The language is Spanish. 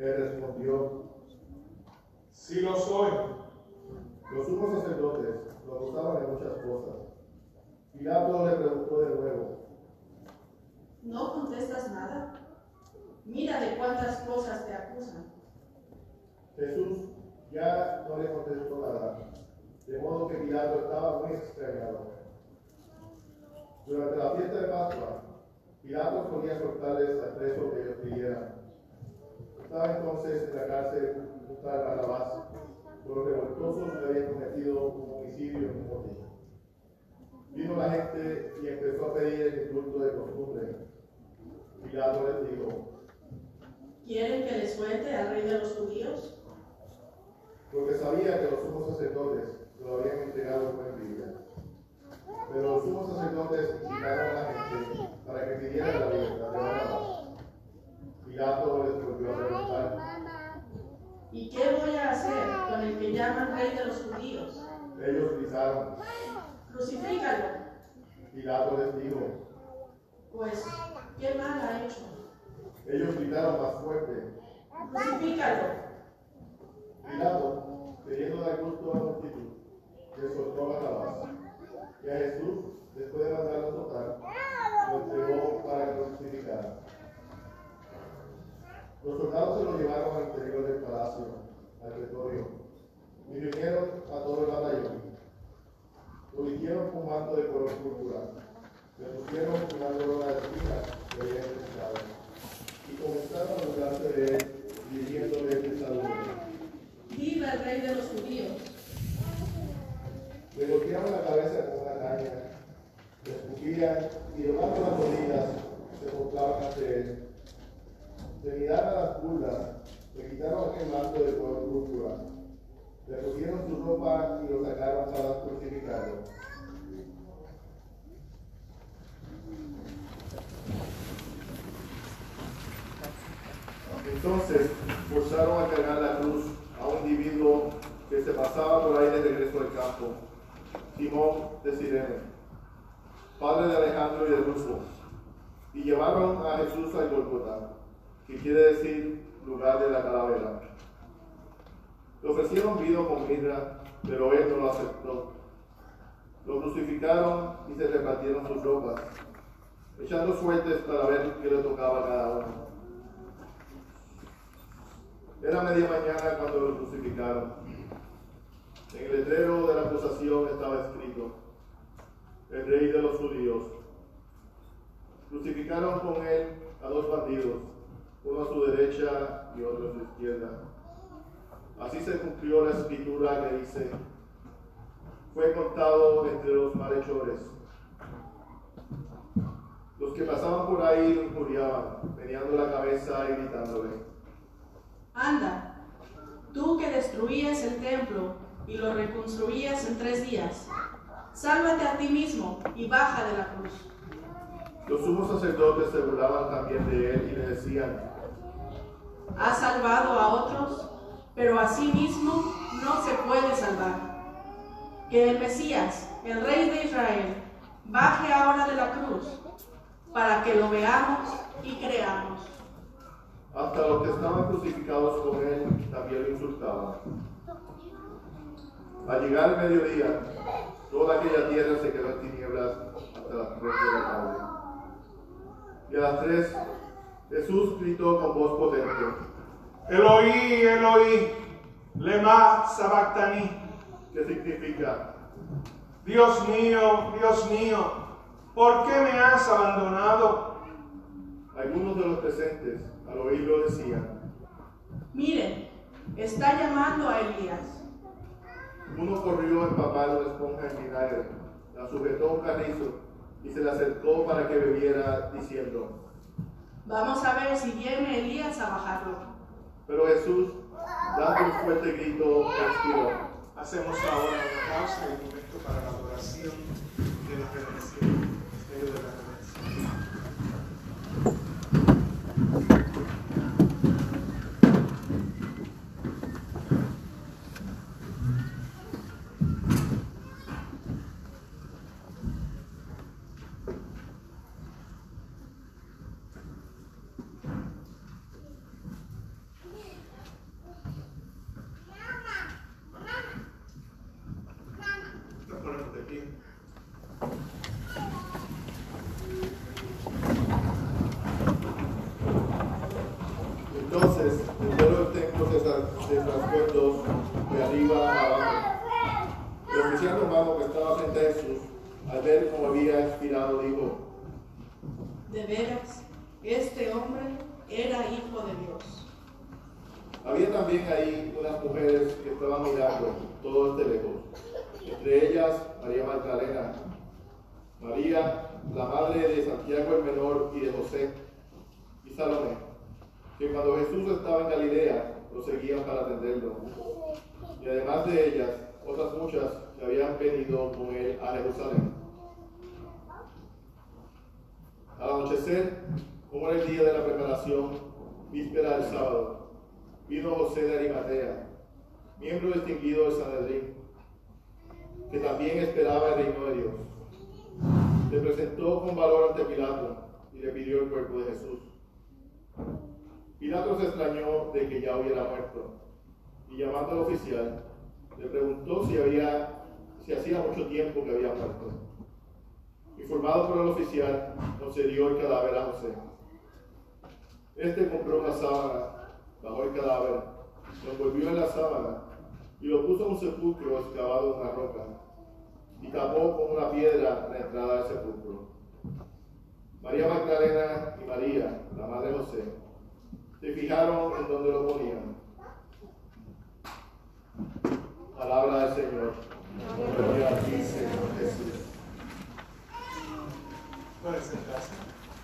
Él respondió, Sí lo soy. los sumos sacerdotes lo acusaban de muchas cosas. Pilato le preguntó de nuevo, ¿No contestas nada? Mira de cuántas cosas te acusan. Jesús ya no le contestó nada, de modo que Pilato estaba muy extrañado. Durante la fiesta de Pascua, Pilato solía soltarles al preso que ellos pidieran. Estaba entonces en la cárcel un tal Barrabás, por los revoltosos que habían cometido un homicidio en un motín. Vino la gente y empezó a pedir el indulto de costumbre. Pilato les dijo, ¿Quieren que les suelte al rey de los judíos? porque sabía que los sumos sacerdotes lo habían entregado con envidia. Pero los sumos sacerdotes incitaron a la gente para que pidiera la libertad de Barrabás. Pilato les volvió a preguntar, ¿Y qué voy a hacer con el que llaman rey de los judíos? ellos gritaron. Crucifícalo. Pilato les dijo, Pues, ¿qué mal ha hecho? ellos gritaron más fuerte. Crucifícalo. Pilato, queriendo dar gusto a la multitud, le soltó Barrabás. Y a Jesús, después de mandarlo soltar, lo entregó para crucificaran. Los soldados se lo llevaron al interior del palacio, y reunieron a todo el batallón. Lo vistieron con manto de color púrpura, le pusieron una corona de espinas que habían pensado, y comenzaron a burlarse de él, dirigiéndole este saludo. Viva el rey de los judíos. Le golpeaban la cabeza con una caña, le escupían y llevando las rodillas se postraban ante él. Le miraron las burlas, le quitaron aquel manto de color púrpura, le cogieron su ropa y lo sacaron para crucificarlo. Entonces forzaron a cargar la cruz a un individuo que se pasaba por ahí de regreso al campo, Simón de Sirene, padre de Alejandro y de Rufo, y llevaron a Jesús al Golgota, que quiere decir lugar de la calavera. Le ofrecieron vino con mirra, pero él no lo aceptó. Lo crucificaron y se repartieron sus ropas, echando suertes para ver qué le tocaba a cada uno. Era media mañana cuando lo crucificaron. En el letrero de la acusación estaba escrito, el rey de los judíos. Crucificaron con él a dos bandidos, uno a su derecha y otro a su izquierda. Así se cumplió la escritura que dice, fue contado entre los malhechores. Los que pasaban por ahí lo injuriaban, meneando la cabeza y gritándole. Anda, tú que destruías el templo y lo reconstruías en tres días, sálvate a ti mismo y baja de la cruz. Los sumos sacerdotes se burlaban también de él y le decían, Has salvado a otros, pero a sí mismo no se puede salvar. Que el Mesías, el Rey de Israel, baje ahora de la cruz, para que lo veamos y creamos. hasta los que estaban crucificados con él también lo insultaban. Al llegar el mediodía, toda aquella tierra se quedó en tinieblas hasta las tres de la tarde. Y a las tres, Jesús gritó con voz potente, Eloí, Eloí, lema sabactani. que significa, Dios mío, Dios mío, ¿por qué me has abandonado? algunos de los presentes al oírlo decían, Miren, está llamando a Elías. uno corrió a empapar una esponja en vinagre, la sujetó a un carrizo y se le acercó para que bebiera, diciendo, Vamos a ver si viene Elías a bajarlo. pero Jesús, dando un fuerte grito, expiró. Hacemos ahora una pausa y un momento para la adoración de la de la redención. de traspuestos de arriba a abajo. El oficial romano que estaba frente a Jesús, al ver cómo había expirado, dijo, De veras, este hombre era hijo de Dios. Había también ahí unas mujeres que estaban mirando todo este lejos. Entre ellas, María Magdalena, María, la madre de Santiago el Menor y de José, y Salomé, que cuando Jesús estaba en Galilea, lo seguían para atenderlo. Y además de ellas, otras muchas que habían venido con él a Jerusalén. Al anochecer, como era el día de la preparación, víspera del sábado, vino José de Arimatea, miembro distinguido de Sanedrín, que también esperaba el reino de Dios. Se presentó con valor ante Pilato y le pidió el cuerpo de Jesús. Pilato se extrañó de que ya hubiera muerto y llamando al oficial, le preguntó si, había, si hacía mucho tiempo que había muerto. Informado por el oficial, concedió el cadáver a José. Este compró una sábana, bajó el cadáver, lo envolvió en la sábana y lo puso en un sepulcro excavado en una roca y tapó con una piedra la entrada del sepulcro. María Magdalena y María, la madre de José, se fijaron en donde lo ponían. Palabra del Señor. Gloria a ti, Señor Jesús. Puede sentarse.